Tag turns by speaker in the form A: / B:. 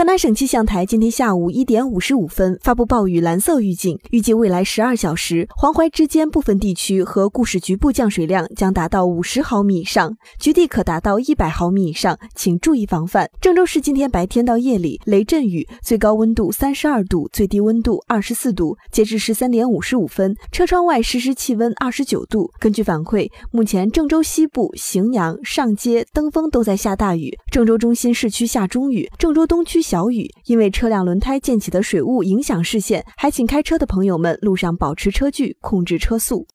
A: 河南省气象台今天下午一点五十五分发布暴雨蓝色预警，预计未来十二小时，黄淮之间部分地区和固始局部降水量将达到五十毫米以上，局地可达到一百毫米以上，请注意防范。郑州市今天白天到夜里雷阵雨，最高温度三十二度，最低温度二十四度。截至十三点五十五分，车窗外实时气温二十九度。根据反馈，目前郑州西部、荥阳、上街、登封都在下大雨，郑州中心市区下中雨，郑州东区。小雨，因为车辆轮胎溅起的水雾影响视线，还请开车的朋友们路上保持车距，控制车速。